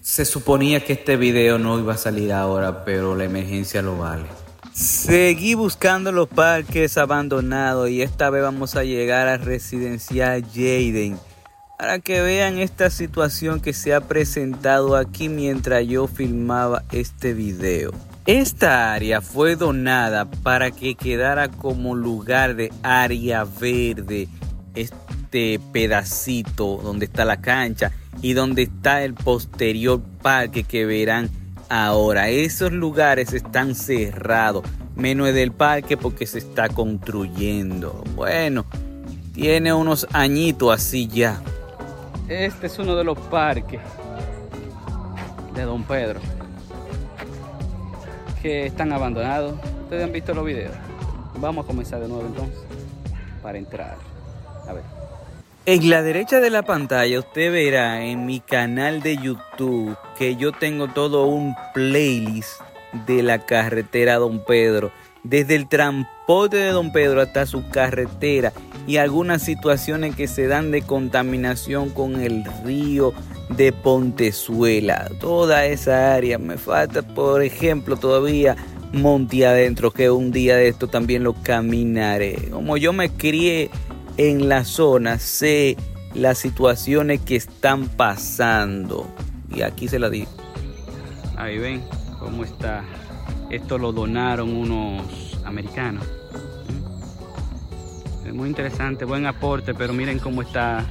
Se suponía que este video no iba a salir ahora, pero la emergencia lo vale. Seguí buscando los parques abandonados y esta vez vamos a llegar a Residencial Jaden para que vean esta situación que se ha presentado aquí mientras yo filmaba este video. Esta área fue donada para que quedara como lugar de área verde, este pedacito donde está la cancha y donde está el posterior parque que verán ahora. Esos lugares están cerrados, menos el del parque porque se está construyendo. Bueno, tiene unos añitos así ya. Este es uno de los parques de Don Pedro que están abandonados. Ustedes han visto los videos. Vamos a comenzar de nuevo entonces para entrar. A ver. En la derecha de la pantalla usted verá en mi canal de YouTube que yo tengo todo un playlist de la carretera Don Pedro. Desde el transporte de Don Pedro hasta su carretera y algunas situaciones que se dan de contaminación con el río de Pontezuela. Toda esa área. Me falta, por ejemplo, todavía Monte Adentro, que un día de esto también lo caminaré. Como yo me crié en la zona sé las situaciones que están pasando. Y aquí se la digo. Ahí ven cómo está. Esto lo donaron unos americanos. Es muy interesante, buen aporte, pero miren cómo está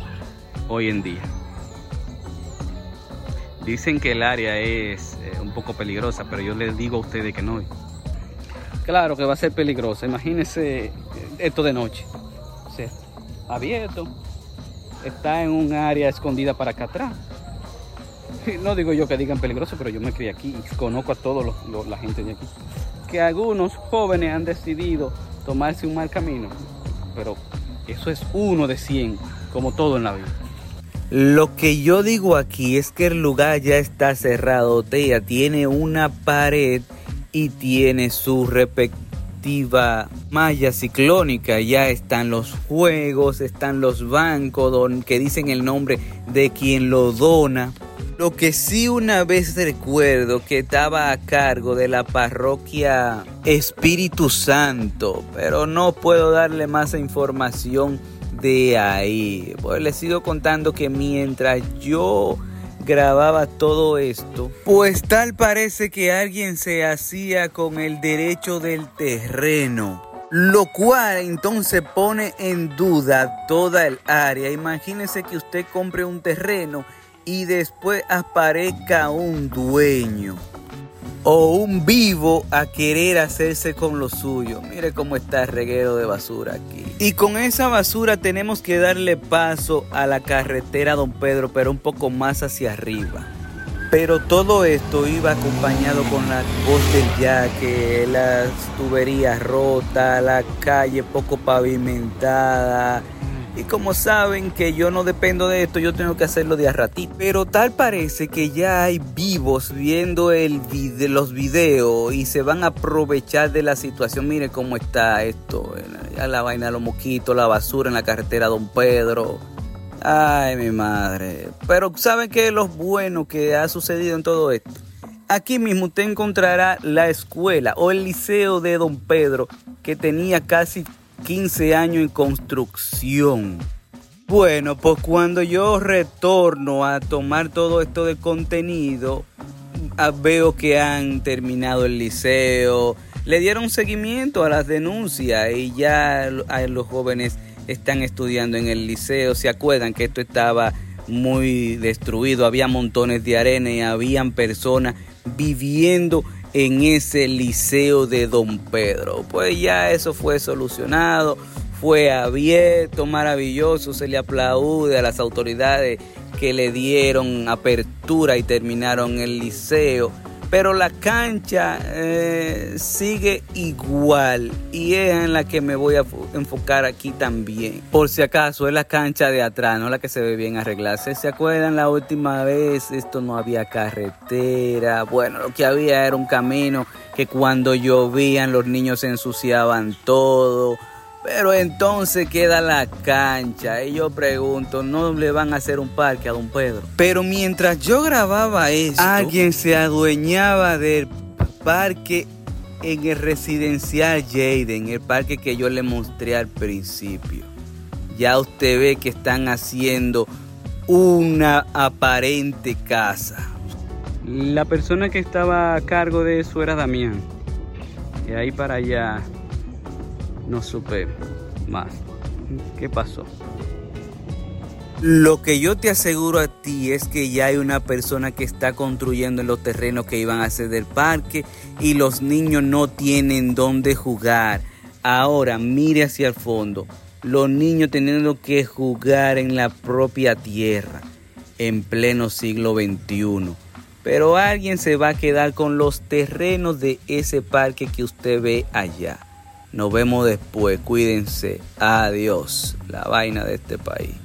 hoy en día. Dicen que el área es eh, un poco peligrosa, pero yo les digo a ustedes que no. Claro que va a ser peligrosa. Imagínense esto de noche abierto, está en un área escondida para acá atrás. No digo yo que digan peligroso, pero yo me crié aquí y conozco a toda la gente de aquí. Que algunos jóvenes han decidido tomarse un mal camino, pero eso es uno de 100, como todo en la vida. Lo que yo digo aquí es que el lugar ya está cerrado, Tea tiene una pared y tiene su respectivo malla ciclónica. Ya están los juegos, están los bancos que dicen el nombre de quien lo dona. Lo que sí una vez recuerdo que estaba a cargo de la parroquia Espíritu Santo, pero no puedo darle más información de ahí. Pues les sigo contando que mientras yo grababa todo esto, pues tal parece que alguien se hacía con el derecho del terreno. Lo cual entonces pone en duda toda el área. Imagínese que usted compre un terreno y después aparezca un dueño o un vivo a querer hacerse con lo suyo. Mire cómo está el reguero de basura aquí. Y con esa basura tenemos que darle paso a la carretera Don Pedro, pero un poco más hacia arriba. Pero todo esto iba acompañado con la voz del yaque, las tuberías rotas, la calle poco pavimentada, y como saben que yo no dependo de esto, yo tengo que hacerlo de a ratito. Pero tal parece que ya hay vivos viendo el los videos y se van a aprovechar de la situación. Mire cómo está esto. Ya la vaina los mosquitos, la basura en la carretera Don Pedro. Ay, mi madre. Pero ¿saben qué es lo bueno que ha sucedido en todo esto? Aquí mismo usted encontrará la escuela o el liceo de Don Pedro que tenía casi 15 años en construcción. Bueno, pues cuando yo retorno a tomar todo esto de contenido, ah, veo que han terminado el liceo, le dieron seguimiento a las denuncias y ya los jóvenes están estudiando en el liceo. Se acuerdan que esto estaba muy destruido, había montones de arena y habían personas viviendo en ese liceo de Don Pedro. Pues ya eso fue solucionado, fue abierto, maravilloso, se le aplaude a las autoridades que le dieron apertura y terminaron el liceo pero la cancha eh, sigue igual y es en la que me voy a enfocar aquí también. Por si acaso es la cancha de atrás, no la que se ve bien arreglada. ¿Se acuerdan la última vez? Esto no había carretera. Bueno, lo que había era un camino que cuando llovían los niños se ensuciaban todo. Pero entonces queda la cancha y yo pregunto, ¿no le van a hacer un parque a don Pedro? Pero mientras yo grababa esto, alguien se adueñaba del parque en el residencial Jaden, el parque que yo le mostré al principio. Ya usted ve que están haciendo una aparente casa. La persona que estaba a cargo de eso era Damián. Y ahí para allá no supe más. ¿Qué pasó? Lo que yo te aseguro a ti es que ya hay una persona que está construyendo en los terrenos que iban a ser del parque y los niños no tienen dónde jugar. Ahora mire hacia el fondo. Los niños teniendo que jugar en la propia tierra en pleno siglo XXI. Pero alguien se va a quedar con los terrenos de ese parque que usted ve allá. Nos vemos después, cuídense. Adiós, la vaina de este país.